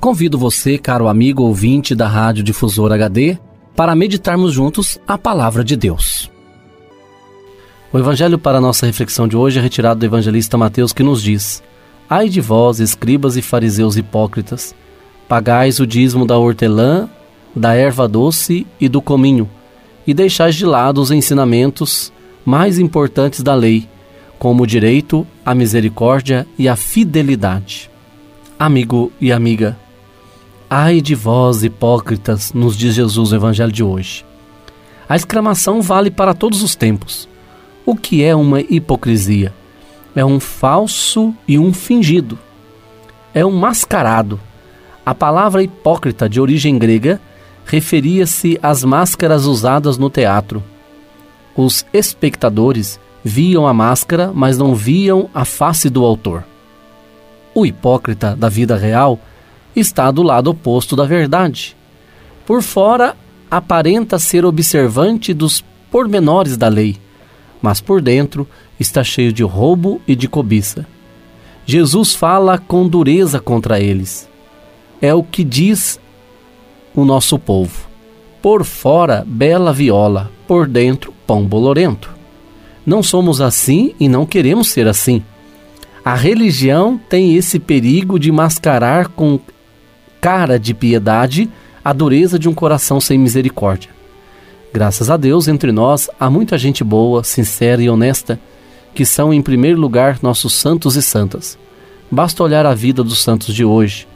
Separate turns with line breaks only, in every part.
Convido você, caro amigo ouvinte da Rádio Difusor HD, para meditarmos juntos a palavra de Deus. O evangelho para a nossa reflexão de hoje é retirado do evangelista Mateus que nos diz: Ai de vós, escribas e fariseus hipócritas, pagais o dízimo da hortelã, da erva doce e do cominho, e deixais de lado os ensinamentos mais importantes da lei, como o direito, a misericórdia e a fidelidade. Amigo e amiga, Ai de vós, hipócritas, nos diz Jesus no Evangelho de hoje. A exclamação vale para todos os tempos. O que é uma hipocrisia? É um falso e um fingido. É um mascarado. A palavra hipócrita, de origem grega, referia-se às máscaras usadas no teatro. Os espectadores viam a máscara, mas não viam a face do autor. O hipócrita da vida real está do lado oposto da verdade. Por fora, aparenta ser observante dos pormenores da lei, mas por dentro está cheio de roubo e de cobiça. Jesus fala com dureza contra eles. É o que diz o nosso povo. Por fora, bela viola, por dentro, pão bolorento. Não somos assim e não queremos ser assim. A religião tem esse perigo de mascarar com cara de piedade a dureza de um coração sem misericórdia. Graças a Deus, entre nós há muita gente boa, sincera e honesta, que são em primeiro lugar nossos santos e santas. Basta olhar a vida dos santos de hoje.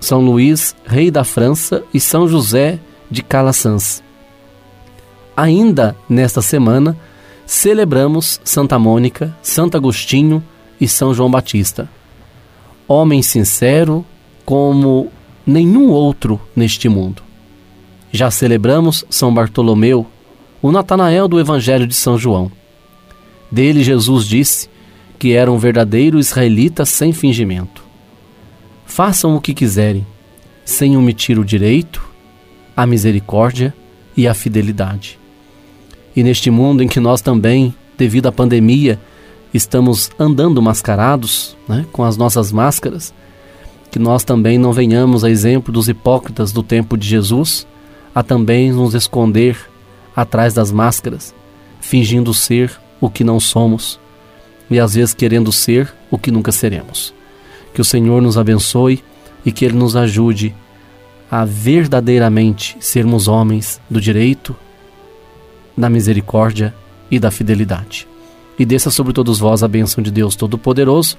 São Luís, rei da França, e São José de Calasanz. Ainda nesta semana, celebramos Santa Mônica, Santo Agostinho e São João Batista. Homem sincero, como nenhum outro neste mundo. Já celebramos São Bartolomeu, o Natanael do Evangelho de São João. Dele Jesus disse que era um verdadeiro israelita sem fingimento. Façam o que quiserem, sem omitir o direito, a misericórdia e a fidelidade. E neste mundo em que nós também, devido à pandemia, estamos andando mascarados, né, com as nossas máscaras, que nós também não venhamos a exemplo dos hipócritas do tempo de Jesus, a também nos esconder atrás das máscaras, fingindo ser o que não somos e às vezes querendo ser o que nunca seremos. Que o Senhor nos abençoe e que Ele nos ajude a verdadeiramente sermos homens do direito, da misericórdia e da fidelidade. E desça sobre todos vós a bênção de Deus Todo-Poderoso